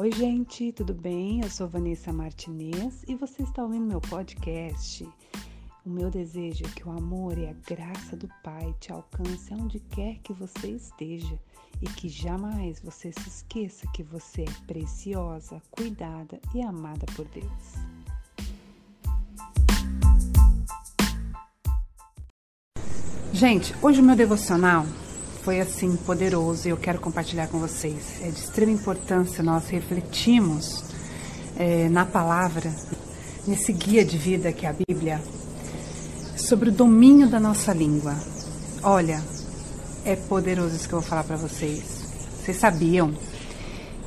Oi, gente, tudo bem? Eu sou Vanessa Martinez e você está ouvindo meu podcast. O meu desejo é que o amor e a graça do Pai te alcance aonde quer que você esteja e que jamais você se esqueça que você é preciosa, cuidada e amada por Deus. Gente, hoje o meu devocional foi assim poderoso e eu quero compartilhar com vocês. É de extrema importância nós refletirmos é, na palavra, nesse guia de vida que é a Bíblia, sobre o domínio da nossa língua. Olha, é poderoso isso que eu vou falar para vocês. Vocês sabiam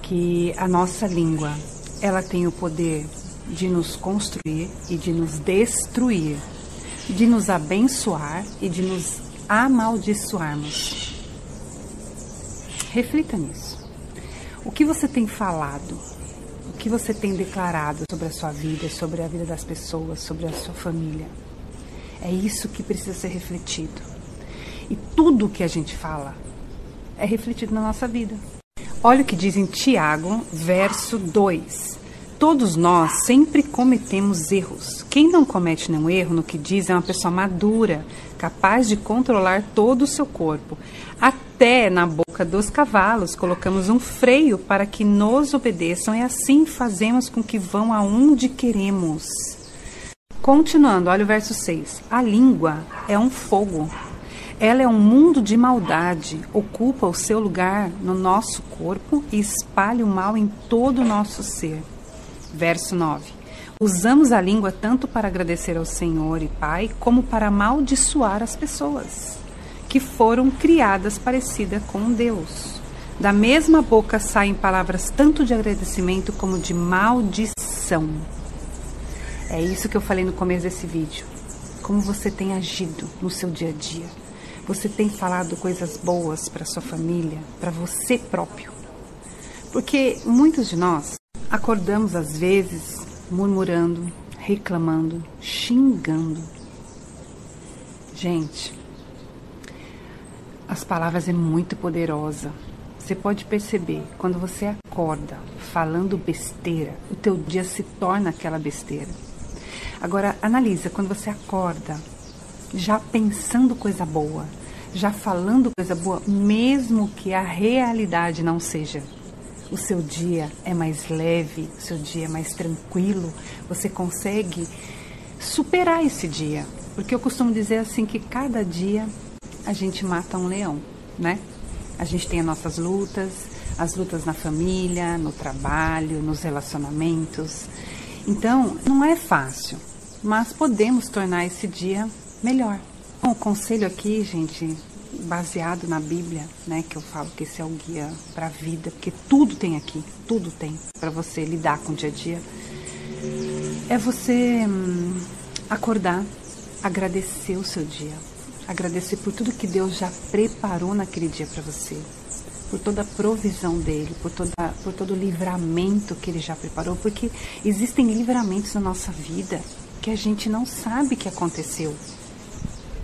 que a nossa língua ela tem o poder de nos construir e de nos destruir, de nos abençoar e de nos amaldiçoarmos. Reflita nisso. O que você tem falado? O que você tem declarado sobre a sua vida, sobre a vida das pessoas, sobre a sua família? É isso que precisa ser refletido. E tudo que a gente fala é refletido na nossa vida. Olha o que diz em Tiago, verso 2. Todos nós sempre cometemos erros. Quem não comete nenhum erro no que diz é uma pessoa madura, capaz de controlar todo o seu corpo. Até na boca dos cavalos colocamos um freio para que nos obedeçam e assim fazemos com que vão aonde queremos. Continuando, olha o verso 6. A língua é um fogo. Ela é um mundo de maldade, ocupa o seu lugar no nosso corpo e espalha o mal em todo o nosso ser. Verso 9. Usamos a língua tanto para agradecer ao Senhor e Pai, como para amaldiçoar as pessoas que foram criadas parecidas com Deus. Da mesma boca saem palavras tanto de agradecimento como de maldição. É isso que eu falei no começo desse vídeo. Como você tem agido no seu dia a dia? Você tem falado coisas boas para sua família, para você próprio? Porque muitos de nós Acordamos às vezes murmurando, reclamando, xingando. Gente, as palavras é muito poderosa. Você pode perceber, quando você acorda falando besteira, o teu dia se torna aquela besteira. Agora, analisa, quando você acorda já pensando coisa boa, já falando coisa boa, mesmo que a realidade não seja o seu dia é mais leve, o seu dia é mais tranquilo, você consegue superar esse dia. Porque eu costumo dizer assim que cada dia a gente mata um leão, né? A gente tem as nossas lutas, as lutas na família, no trabalho, nos relacionamentos. Então, não é fácil, mas podemos tornar esse dia melhor. Bom, o conselho aqui, gente, baseado na Bíblia, né, que eu falo que esse é o guia para a vida, porque tudo tem aqui, tudo tem para você lidar com o dia a dia. É você hum, acordar, agradecer o seu dia, agradecer por tudo que Deus já preparou naquele dia para você, por toda a provisão dele, por, toda, por todo o livramento que ele já preparou, porque existem livramentos na nossa vida que a gente não sabe que aconteceu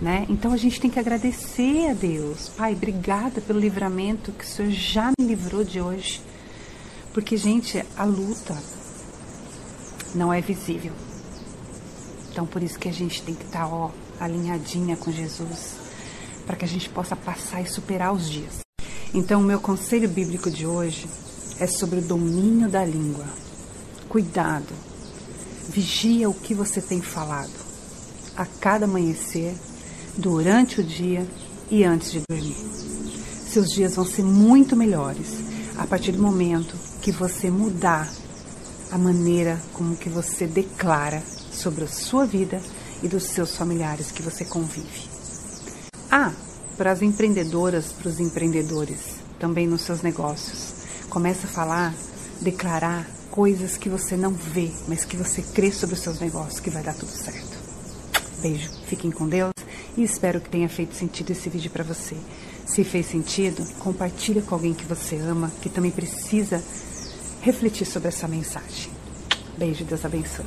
né? Então a gente tem que agradecer a Deus. Pai, obrigada pelo livramento que o Senhor já me livrou de hoje. Porque, gente, a luta não é visível. Então por isso que a gente tem que estar, tá, alinhadinha com Jesus, para que a gente possa passar e superar os dias. Então, o meu conselho bíblico de hoje é sobre o domínio da língua. Cuidado. Vigia o que você tem falado. A cada amanhecer, durante o dia e antes de dormir. Seus dias vão ser muito melhores a partir do momento que você mudar a maneira como que você declara sobre a sua vida e dos seus familiares que você convive. Ah, para as empreendedoras, para os empreendedores, também nos seus negócios. Começa a falar, declarar coisas que você não vê, mas que você crê sobre os seus negócios, que vai dar tudo certo. Beijo, fiquem com Deus e espero que tenha feito sentido esse vídeo para você. Se fez sentido, compartilhe com alguém que você ama, que também precisa refletir sobre essa mensagem. Beijo, Deus abençoe.